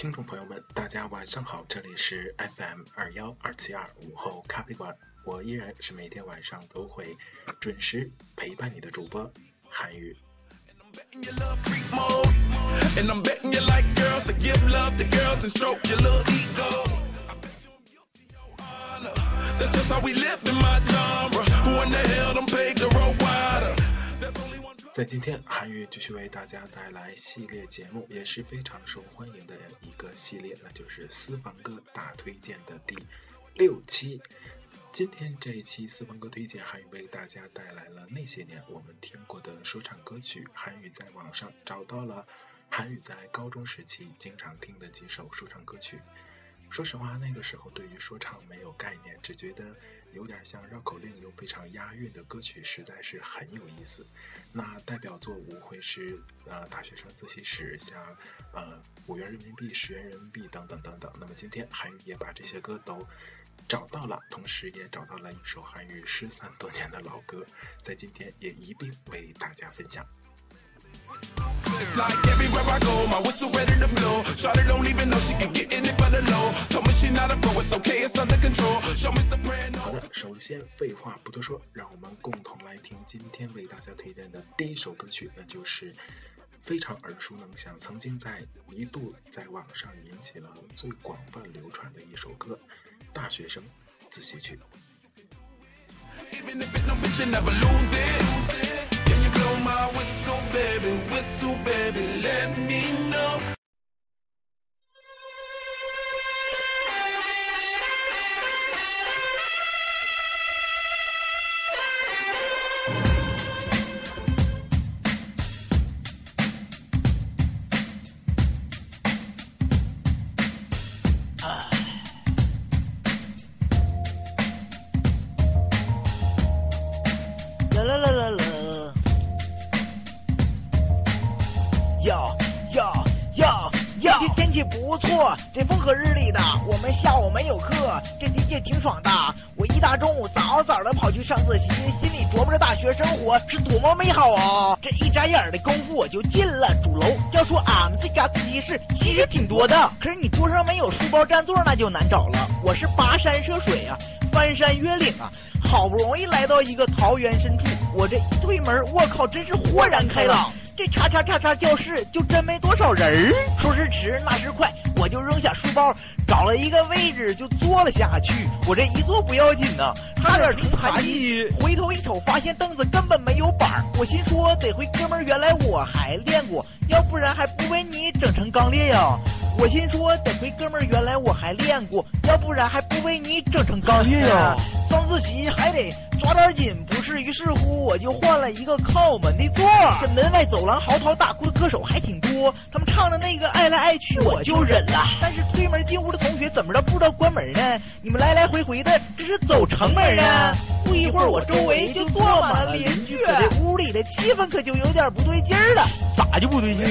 听众朋友们，大家晚上好，这里是 FM 二幺二七二午后咖啡馆。我依然是每天晚上都会准时陪伴你的主播韩宇。在今天，韩宇继续为大家带来系列节目，也是非常受欢迎的一个系列，那就是私房歌大推荐的第六期。今天这一期私房歌推荐，韩宇为大家带来了那些年我们听过的说唱歌曲。韩宇在网上找到了韩宇在高中时期经常听的几首说唱歌曲。说实话，那个时候对于说唱没有概念，只觉得有点像绕口令又非常押韵的歌曲，实在是很有意思。那代表作无会是呃大学生自习室，像呃五元人民币、十元人民币等等等等。那么今天韩语也把这些歌都。找到了，同时也找到了一首韩语失散多年的老歌，在今天也一并为大家分享。好的，首先废话不多说，让我们共同来听今天为大家推荐的第一首歌曲，那就是非常耳熟能详，曾经在一度在网上引起了最广泛流传的一首歌。大学生自习 blow my whistle, baby, whistle, baby, let me know. 我就进了主楼。要说俺们这家自习室其实挺多的，可是你桌上没有书包占座那就难找了。我是跋山涉水啊，翻山越岭啊，好不容易来到一个桃园深处，我这一推门，我靠，真是豁然开朗。这叉叉叉叉教室就真没多少人儿，说时迟那时快，我就扔下书包，找了一个位置就坐了下去。我这一坐不要紧呐，差点成残疾。回头一瞅，发现凳子根本没有板儿。我心说得亏哥们儿原来我还练过，要不然还不被你整成钢裂呀。我心说得亏哥们儿原来我还练过，要不然还不被你整成钢铁呀。上自习还得抓点紧，不是？于是乎我就换了一个靠门的座。这门外走廊嚎啕大哭的歌手还挺多，他们唱的那个爱来爱去我就忍了。但是推门进屋的同学怎么着不知道关门呢？你们来来回回的这是走城门啊？不一会儿我周围就坐满了邻居，这屋里的气氛可就有点不对劲儿了。咋就不对劲？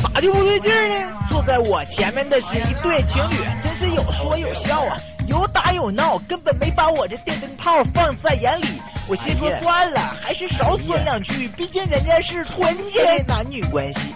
咋就不对劲呢？坐在我前面的是一对情侣，真是有说有笑啊，有打有闹，根本没把我这电灯泡放在眼里。我心说算了，还是少说两句，毕竟人家是纯洁的男女关系。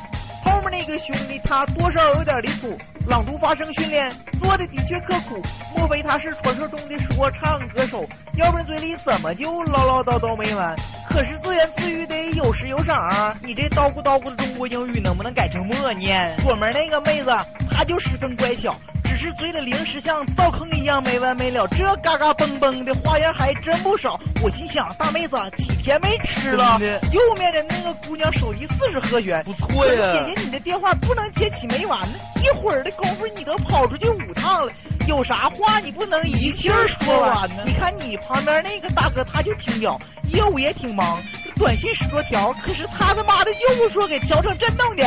那个兄弟他多少有点离谱，朗读发声训练做的的确刻苦，莫非他是传说中的说唱歌手？要不然嘴里怎么就唠唠叨叨没完？可是自言自语得有时有赏啊！你这叨咕叨咕的中国英语能不能改成默念？左面那个妹子她就十分乖巧。只是嘴里零食像灶坑一样没完没了，这嘎嘎嘣嘣的花样还真不少。我心想，大妹子几天没吃了？右面的那个姑娘手机四十和弦，不错呀。姐姐，你的电话不能接起没完呢，一会儿的功夫你都跑出去五趟了，有啥话你不能一气儿说完呢？你看你旁边那个大哥他就挺屌，业务也挺忙，短信十多条，可是他他妈的就不说给调成震动的。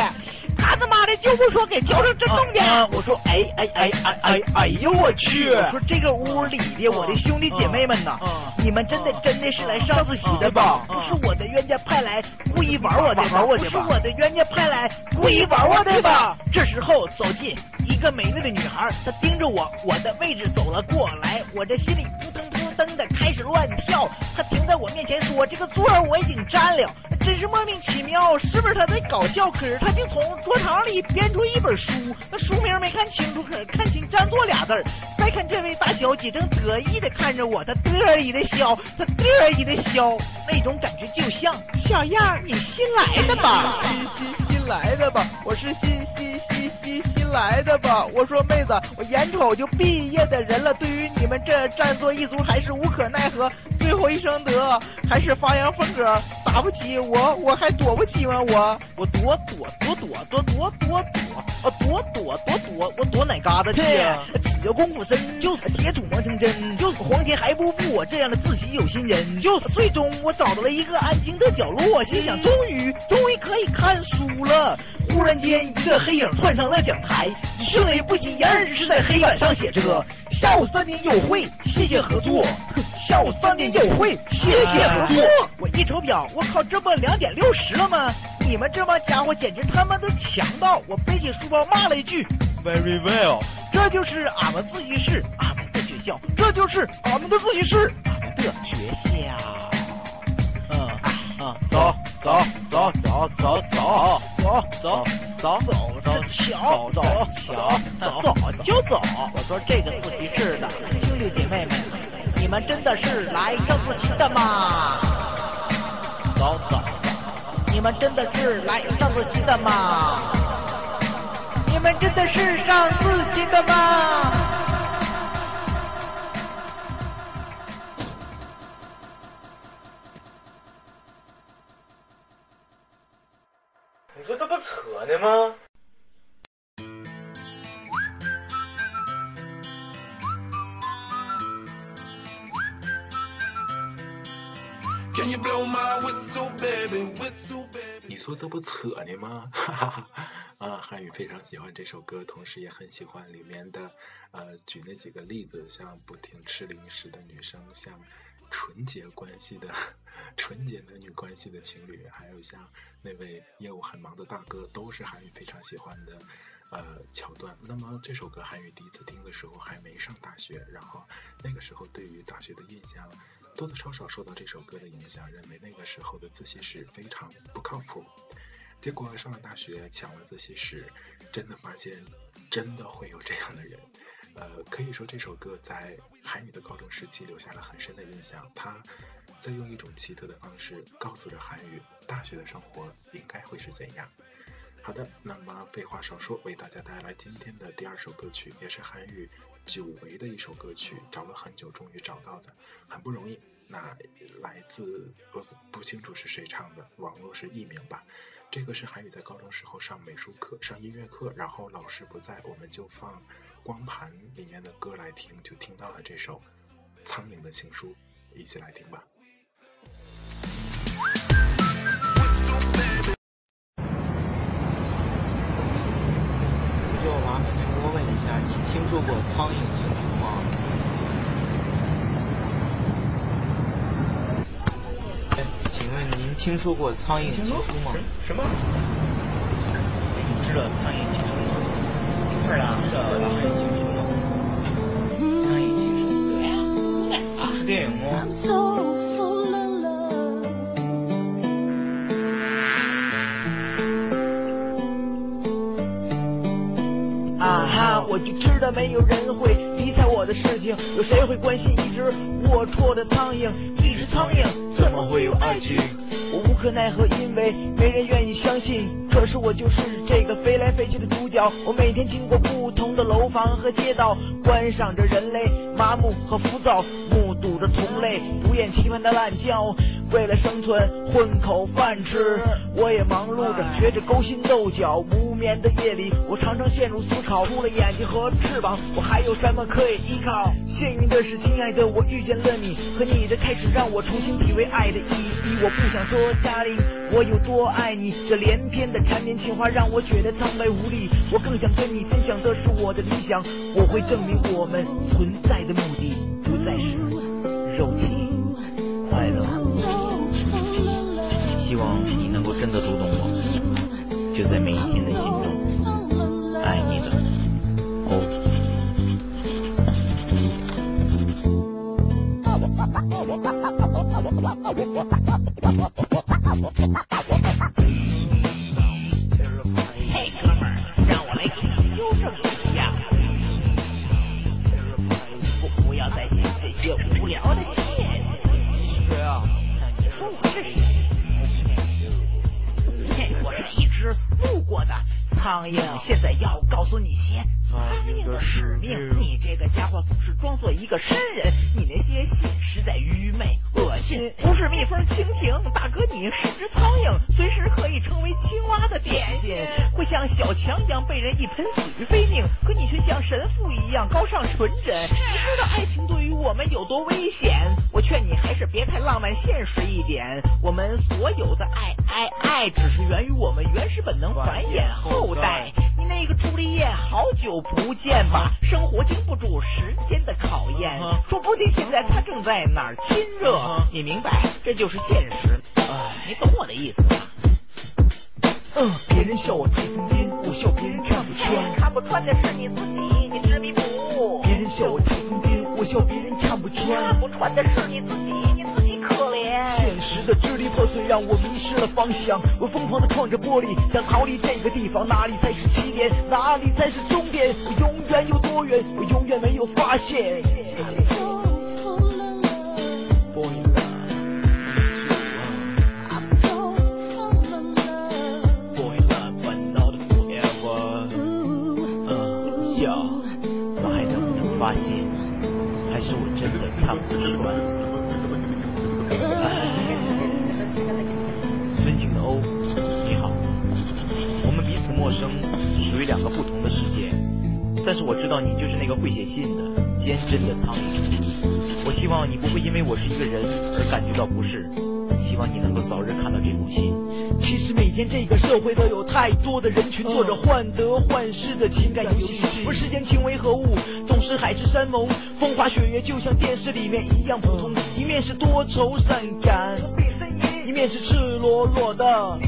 他他妈的就不说给调成震动的，我说哎哎哎哎哎哎呦我去！我说这个屋里的我的兄弟姐妹们呐，你们真的真的是来上自习的吧？不是我的冤家派来故意玩我的吧？不是我的冤家派来故意玩我的吧？这时候走进一个美丽的女孩，她盯着我我的位置走了过来，我这心里扑腾噔的开始乱跳。他停在我面前说：“这个座我已经占了。”真是莫名其妙，是不是他在搞笑？可是他竟从桌堂里编出一本书，那书名没看清楚，可是看清“占座”俩字儿。再看这位大小姐正得意的看着我，她得意的笑，她得意的笑，那种感觉就像小样你新来的吧？来的吧？我是新新新新新来的吧？我说妹子，我眼瞅就毕业的人了，对于你们这占座一族还是无可奈何。最后一声得，还是发扬风格，打不起我，我还躲不起吗？我我躲躲躲躲躲躲躲躲，啊躲躲躲躲，我躲哪嘎达去？只要功夫深，就是铁杵磨成针，就是皇天还不负我这样的自习有心人。就是最终我找到了一个安静的角落，我心想终于终于可以看书了。忽然间，一个黑影窜上了讲台，迅雷不及掩耳是在黑板上写着：下午三点有会，谢谢合作。下午三点有会，谢谢合作。我一瞅表，我靠，这不两点六十了吗？你们这帮家伙简直他妈的强盗！我背起书包骂了一句：Very well。这就是俺们自习室，俺们的学校，这就是俺们的自习室，俺们的学校。嗯啊，走走走走走走走走走走走瞧，走瞧走走就走。我说这个自习室的兄弟姐妹们。你们真的是来上自习的吗？走走走！你们真的是来上自习的吗？你们真的是上自习的吗？你说这不扯呢吗？Can you blow my whistle, baby? Whistle, baby? 你说这不扯呢吗？哈哈哈！啊，韩宇非常喜欢这首歌，同时也很喜欢里面的呃，举那几个例子，像不停吃零食的女生，像纯洁关系的 纯洁男女关系的情侣，还有像那位业务很忙的大哥，都是韩宇非常喜欢的呃桥段。那么这首歌韩宇第一次听的时候还没上大学，然后那个时候对于大学的印象。多多少少受到这首歌的影响，认为那个时候的自习室非常不靠谱。结果上了大学，抢了自习室，真的发现，真的会有这样的人。呃，可以说这首歌在韩语的高中时期留下了很深的印象。他在用一种奇特的方式告诉着韩语，大学的生活应该会是怎样。好的，那么废话少说，为大家带来今天的第二首歌曲，也是韩语。久违的一首歌曲，找了很久，终于找到的，很不容易。那来自不不清楚是谁唱的，网络是艺名吧。这个是韩宇在高中时候上美术课、上音乐课，然后老师不在，我们就放光盘里面的歌来听，就听到了这首《苍蝇的情书》，一起来听吧。说过苍蝇情书吗？请问您听说过苍蝇情书吗？什么？你知道苍蝇情书吗？是啊，知道苍蝇情书吗？苍蝇情书对呀，啊，是电影吗？啊哈。我就知道没有人会理睬我的事情，有谁会关心一只龌龊的苍蝇？一只苍蝇怎么会有爱情？我无可奈何，因为没人愿意相信。可是我就是这个飞来飞去的主角。我每天经过不同的楼房和街道，观赏着人类麻木和浮躁，目睹着同类不厌其烦的滥叫。为了生存，混口饭吃，我也忙碌着，学着勾心斗角。无眠的夜里，我常常陷入思考，除了眼睛和翅膀，我还有什么可以依靠？幸运的是，亲爱的，我遇见了你，和你的开始让我重新体会爱的意义。我不想说，darling，我有多爱你。这连篇的缠绵情话让我觉得苍白无力。我更想跟你分享的是我的理想，我会证明我们存在的目的肉体快乐。无比希望你能够真的读懂我，就在每一天的被人一盆死于非命，可你却像神父一样高尚纯真。你知道爱情对于我们有多危险？我劝你还是别太浪漫现实一点。我们所有的爱爱爱，只是源于我们原始本能繁衍后代。你那个朱丽叶，好久不见吧？生活经不住时间的考验，说不定现在他正在哪儿亲热。你明白，这就是现实。你懂我的意思吧？别人笑我太疯癫，我笑别人看不穿。看不穿的是你自己，你执迷不悟。别人笑我太疯癫，我笑别人看不穿。看不穿的是你自己，你自己可怜。现实的支离破碎让我迷失了方向，我疯狂的撞着玻璃，想逃离这个地方。哪里才是起点？哪里才是终点？我永远有多远？我永远没有发现。So full 你不会因为我是一个人而感觉到不适，希望你能够早日看到这封信。其实每天这个社会都有太多的人群做着患得患失的情感游戏。问世间情为何物，总是海誓山盟，风花雪月就像电视里面一样普通。一面是多愁善感，一面是赤裸裸的。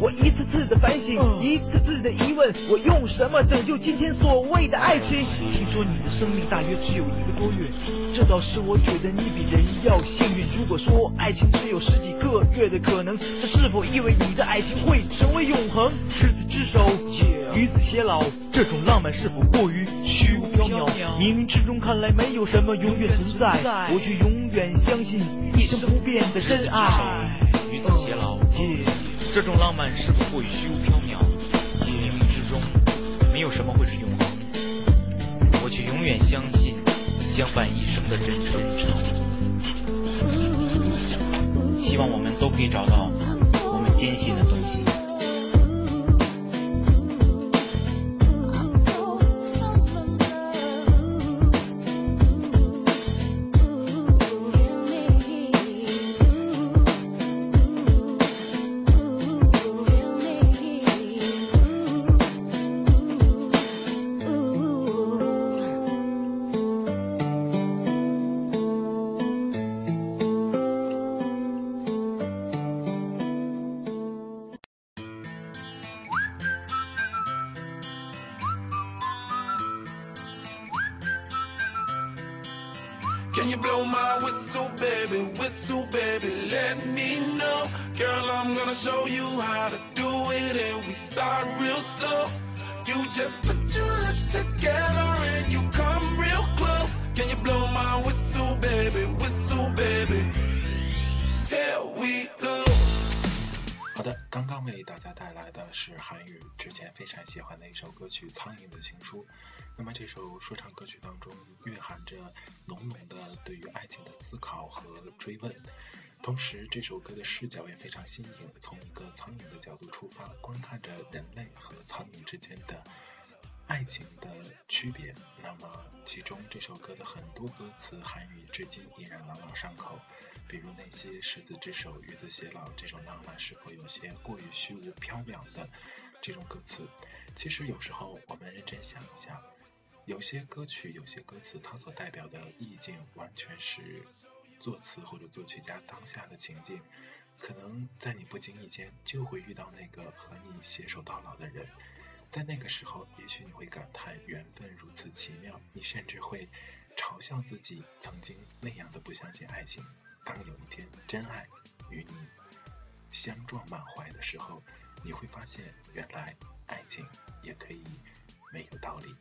我一次次的反省，一次次的疑问，我用什么拯救今天所谓的爱情？听说你的生命大约只有一个多月，这倒是我觉得你比人要幸运。如果说爱情只有十几个月的可能，这是否意味你的爱情会成为永恒？执子之手，与子偕老，这种浪漫是否过于虚无缥缈？冥冥之中看来没有什么永远存在，我却永远相信一生不变的真爱。与子偕老，这种浪漫是不过于虚无缥缈？冥冥之中，没有什么会是永恒，我却永远相信相伴一生的真挚。希望我们都可以找到我们坚信的东西。之前非常喜欢的一首歌曲《苍蝇的情书》。那么这首说唱歌曲当中蕴含着浓浓的对于爱情的思考和追问，同时这首歌的视角也非常新颖，从一个苍蝇的角度出发，观看着人类和苍蝇之间的爱情的区别。那么其中这首歌的很多歌词韩语至今依然朗朗上口。比如那些执子之手，与子偕老这种浪漫，是否有些过于虚无缥缈的这种歌词？其实有时候我们认真想一下，有些歌曲、有些歌词，它所代表的意境，完全是作词或者作曲家当下的情境。可能在你不经意间，就会遇到那个和你携手到老的人，在那个时候，也许你会感叹缘分如此奇妙，你甚至会嘲笑自己曾经那样的不相信爱情。当有一天真爱与你相撞满怀的时候，你会发现原来爱情也可以没有道理。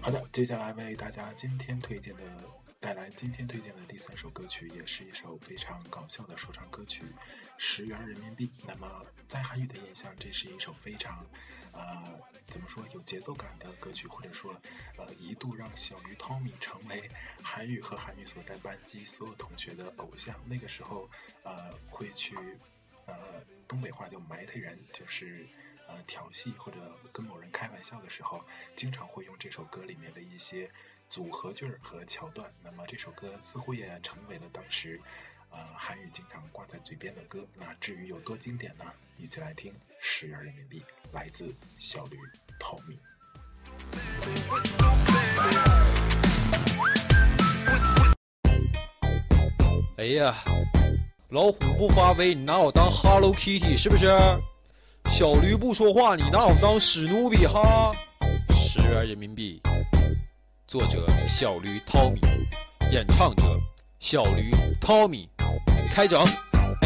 好的，接下来为大家今天推荐的。带来今天推荐的第三首歌曲，也是一首非常搞笑的说唱歌曲，《十元人民币》。那么在韩语的印象，这是一首非常呃怎么说有节奏感的歌曲，或者说呃一度让小鱼 Tommy 成为韩语和韩语所在班级所有同学的偶像。那个时候呃会去呃东北话叫埋汰人，就是。呃，调戏或者跟某人开玩笑的时候，经常会用这首歌里面的一些组合句儿和桥段。那么这首歌似乎也成为了当时，呃，韩语经常挂在嘴边的歌。那至于有多经典呢？一起来听《十元人民币》，来自小驴 Tommy。哎呀，老虎不发威，你拿我当 Hello Kitty 是不是？小驴不说话，你拿我当史努比哈？十元人民币，作者小驴 Tommy，演唱者小驴 Tommy，开整。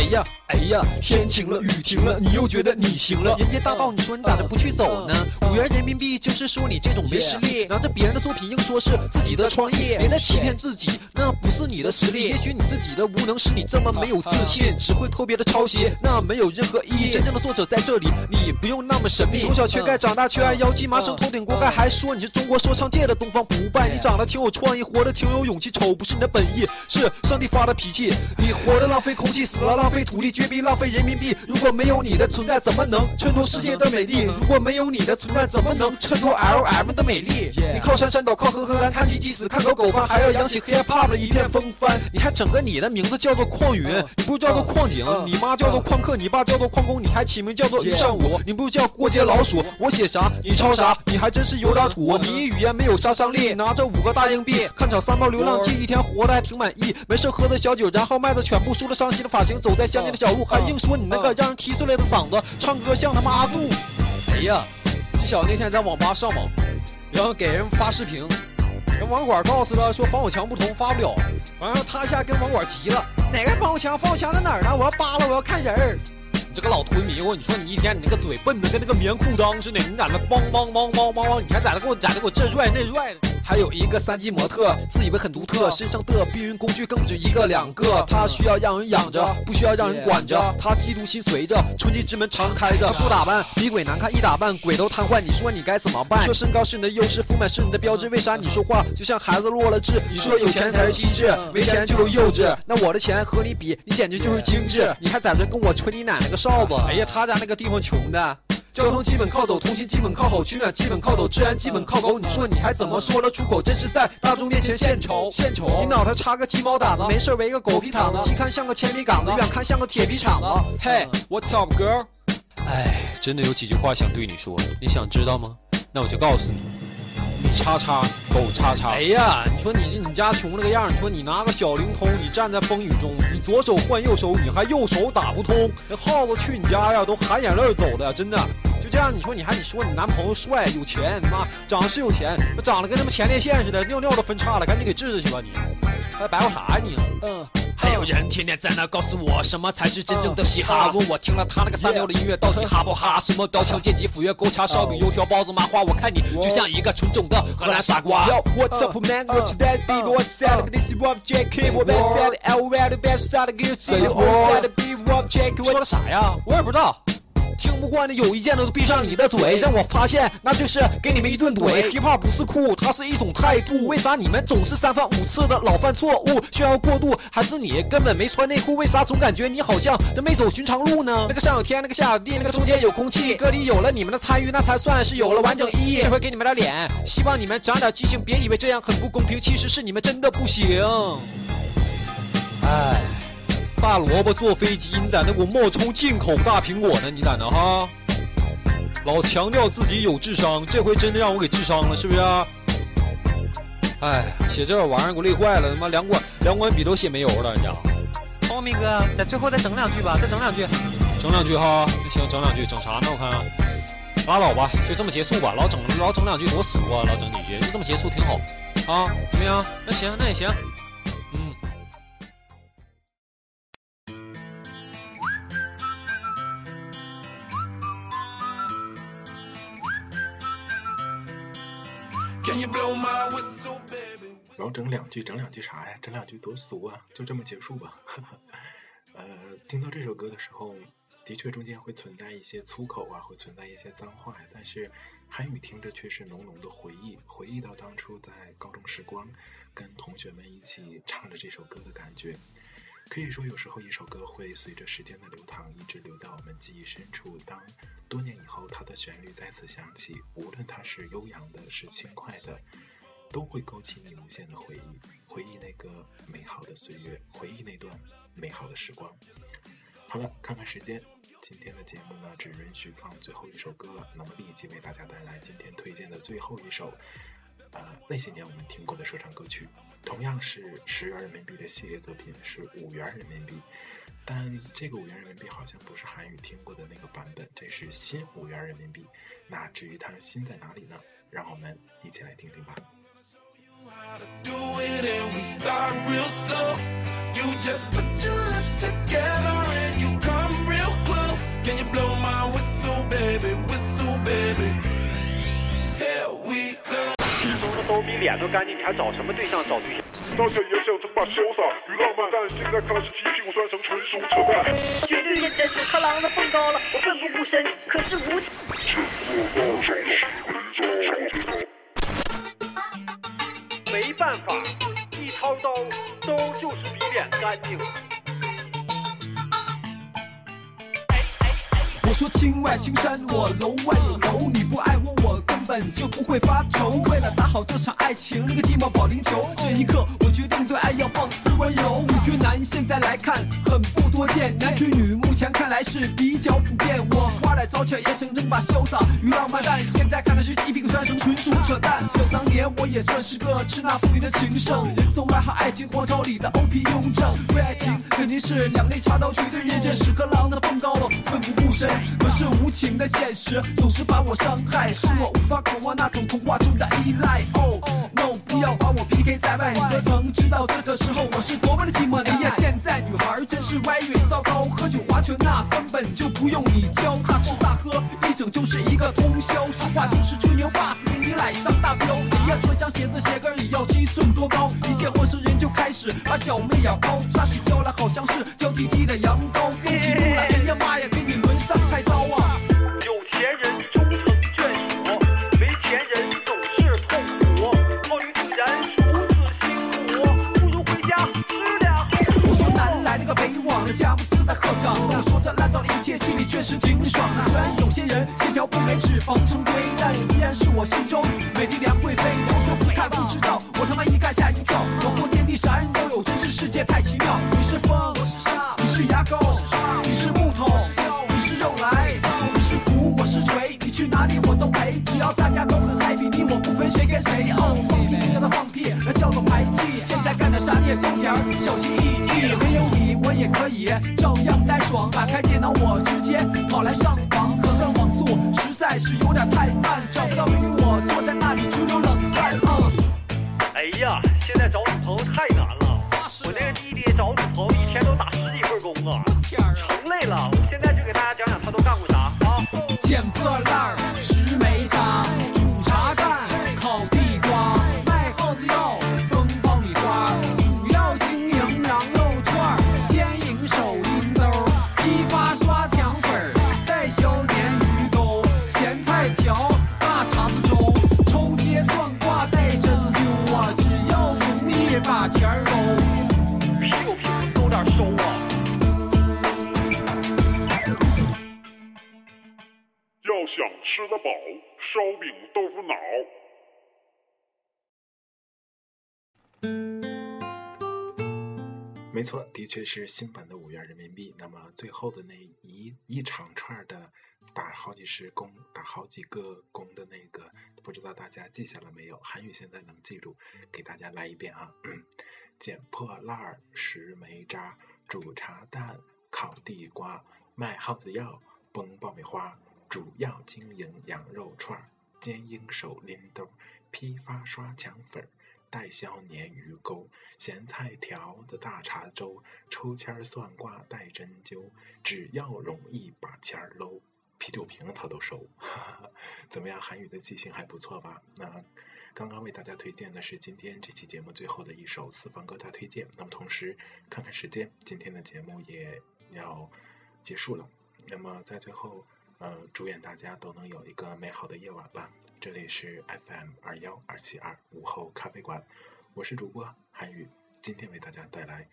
哎呀，哎呀，天晴了，雨停了，你又觉得你行了。人家大道，你说你咋的不去走呢？五元人民币就是说你这种没实力，拿着别人的作品硬说是自己的创意，别再欺骗自己，那不是你的实力。也许你自己的无能使你这么没有自信，只会特别的抄袭，那没有任何意义。真正的作者在这里，你不用那么神秘。从小缺钙，长大缺爱腰肌，麻绳头顶锅盖，还说你是中国说唱界的东方不败。你长得挺有创意，活得挺有勇气，丑不是你的本意，是上帝发的脾气。你活得浪费空气，死了浪费土地，绝逼浪费人民币。如果没有你的存在，怎么能衬托世界的美丽？如果没有你的存在，怎么能衬托 L M 的美丽？你靠山山倒，靠河河干，看鸡鸡死，看狗狗翻，还要扬起 hip hop 的一片风帆。你还整个你的名字叫做矿云，你不叫做矿井，你妈叫做矿客，你爸叫做矿工，你还起名叫做于上武，你不叫过街老鼠。我写啥你抄啥，你还真是有点土。你语言没有杀伤力，拿着五个大硬币看场三毛流浪记，一天活得还挺满意。没事喝的小酒，然后卖的全部梳了伤心的发型，走在乡间的小路，还硬说你那个让人踢碎了的嗓子，唱歌像他妈阿杜。哎呀，纪晓那天在网吧上网，然后给人发视频，人网管告诉他说防火墙不通发不了，完了他一下跟网管急了，哪个防火墙？防火墙在哪儿呢？我要扒了，我要看人儿。你这个老推迷糊，你说你一天你那个嘴笨的跟那个棉裤裆似的，你在那梆梆梆梆梆梆，你还在那给我在那给我这拽那拽的。还有一个三级模特，自以为很独特，身上的避孕工具更不止一个两个。他需要让人养着，不需要让人管着。他嫉妒心随着，春季之门常开着。不打扮比鬼难看，一打扮鬼都瘫痪。你说你该怎么办？说身高是你的优势，丰满是你的标志。为啥你说话就像孩子落了智？你说有钱才是机智，没钱就是幼稚。那我的钱和你比，你简直就是精致。你还在这跟我吹你奶奶个哨子？哎呀，他家那个地方穷的。交通基本靠走，通信基本靠吼，取暖基本靠走，治安基本靠狗。你说你还怎么说得出口？真是在大众面前献丑，献丑！你脑袋插个鸡毛掸子，没事围个狗皮毯子，近看像个铅笔杆子，远看像个铁皮铲子。Hey, what's up, girl？哎，真的有几句话想对你说，你想知道吗？那我就告诉你。你叉叉狗叉叉。哎呀，你说你你家穷那个样，你说你拿个小灵通，你站在风雨中，你左手换右手，你还右手打不通，那耗子去你家呀，都含眼泪走了，真的。就这样，你说你还你说你男朋友帅有钱，妈长得是有钱，长得跟他妈前列腺似的，尿尿都分叉了，赶紧给治治去吧你，还白话啥呀你？嗯。还有人天天在那告诉我什么才是真正的嘻哈，问我听了他那个三流的音乐到底哈不哈？什么刀枪剑戟斧钺钩叉烧饼油条包子麻花，我看你就像一个纯种的荷兰傻瓜。Yo what's up man what you that baby what you said this is what JK 我 best said L best start to get say you said be what JK 说了啥呀？我也不知道。听不惯的有意见的都闭上你的嘴，让我发现那就是给你们一顿怼。hiphop 不是酷，它是一种态度。为啥你们总是三番五次的老犯错误？炫耀过度，还是你根本没穿内裤？为啥总感觉你好像都没走寻常路呢？那个上有天，那个下有地，那个中间有空气，歌里有了你们的参与，那才算是有了完整意义。这回给你们点脸，希望你们长点记性，别以为这样很不公平，其实是你们真的不行。哎。大萝卜坐飞机，你在那给我冒充进口大苹果呢？你在那哈？老强调自己有智商，这回真的让我给智商了，是不是？哎，写这玩意儿给我累坏了，他妈两管两管笔都写没油了，人家。聪明哥，在最后再整两句吧，再整两句，整两句哈。那行，整两句，整啥呢？我看拉倒吧，就这么结束吧。老整老整两句多俗啊，老整几句，就这么结束挺好啊？怎么样？那行，那也行。老整两句，整两句啥呀？整两句多俗啊！就这么结束吧。呃，听到这首歌的时候，的确中间会存在一些粗口啊，会存在一些脏话呀。但是韩语听着却是浓浓的回忆，回忆到当初在高中时光，跟同学们一起唱着这首歌的感觉。可以说，有时候一首歌会随着时间的流淌，一直流到我们记忆深处。当多年以后，它的旋律再次响起，无论它是悠扬的，是轻快的，都会勾起你无限的回忆，回忆那个美好的岁月，回忆那段美好的时光。好了，看看时间，今天的节目呢，只允许放最后一首歌了。那么，立即为大家带来今天推荐的最后一首，呃，那些年我们听过的说唱歌曲。同样是十元人民币的系列作品是五元人民币，但这个五元人民币好像不是韩语听过的那个版本，这是新五元人民币。那至于它新在哪里呢？让我们一起来听听吧。都比脸都干净，你还找什么对象？找对象？早前也想称霸潇洒与浪漫，但现在看来是鸡屁股酸成纯属扯淡。绝对眼真是可浪的蹦高了，我奋不顾身，可是无情。没办法，一掏刀，刀就是比脸干净。我说青外青山，我楼外有楼，你不爱我，我根本就不会发愁。为了打好这场爱情，那个寂寞保龄球，这一刻我决定对爱要放肆温柔。女追男现在来看很不多见，男追女目前看来是比较普遍。我花来早起也想争把潇洒与浪漫，但现在看的是鸡皮疙瘩声，纯属扯淡。想当年我也算是个吃那妇女的情圣，人送外号爱情皇朝里的 OP 雍正。为爱情肯定是两肋插刀，绝对认真。屎壳郎的蹦高了，奋不顾身。可是无情的现实总是把我伤害，是我无法渴望那种童话中的依赖。Oh no，不要把我 PK 在外，你可曾知道这个时候我是多么的寂寞？哎呀，现在女孩真是歪运糟糕，喝酒划拳那根本就不用你教，大吃大喝一整就是一个通宵，说话就是吹牛 boss 给你来上大标。哎呀，穿上鞋子鞋跟也要七寸多高，一见陌生人就开始把小妹咬高，撒起娇来好像是娇滴滴的羊羔，怒起怒来，哎呀妈呀，我心中美丽梁贵妃。都说不看不知道，我他妈一看吓一跳。广阔天地啥人都有，真是世界太奇妙。你是风，我是沙，你是牙膏，我是刷，你是木头，你是肉来，你是鼓，我是锤，你去哪里我都陪。只要大家都很 happy，你我不分谁跟谁。哦，放屁你让他放屁，那叫做排气。现在干点啥你也懂点儿，小心翼翼。没有你我也可以照样呆爽。打开电脑我直接跑来上网，可算网速在是有点太慢，找不到美女我坐在那里只有冷汗。啊，哎呀，现在找女朋友太难了，我那个弟弟找女朋友一天都打十几份工啊，成累了。我现在就给大家讲讲他都干过啥啊。捡破烂、拾煤渣、煮茶干、想吃得饱，烧饼豆腐脑。没错，的确是新版的五元人民币。那么最后的那一一长串的打好几十工、打好几个工的那个，不知道大家记下了没有？韩语现在能记住，给大家来一遍啊！捡破烂、拾煤渣、煮茶蛋、烤地瓜、卖耗子药、崩爆米花，主要经营羊肉串儿、兼营手拎兜、批发刷墙粉。代销鲶鱼钩、咸菜条子、大碴粥、抽签算卦带针灸，只要容易把钱儿搂，啤酒瓶他都收。哈 哈怎么样，韩语的记性还不错吧？那刚刚为大家推荐的是今天这期节目最后的一首私房歌大推荐。那么同时看看时间，今天的节目也要结束了。那么在最后，呃，祝愿大家都能有一个美好的夜晚吧。这里是 FM 二幺二七二午后咖啡馆，我是主播韩宇，今天为大家带来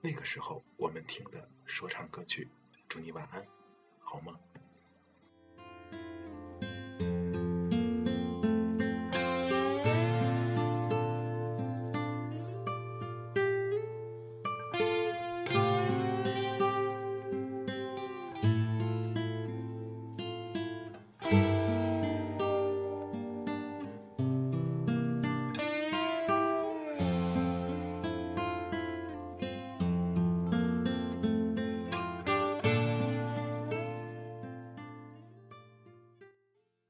那个时候我们听的说唱歌曲，祝你晚安，好梦？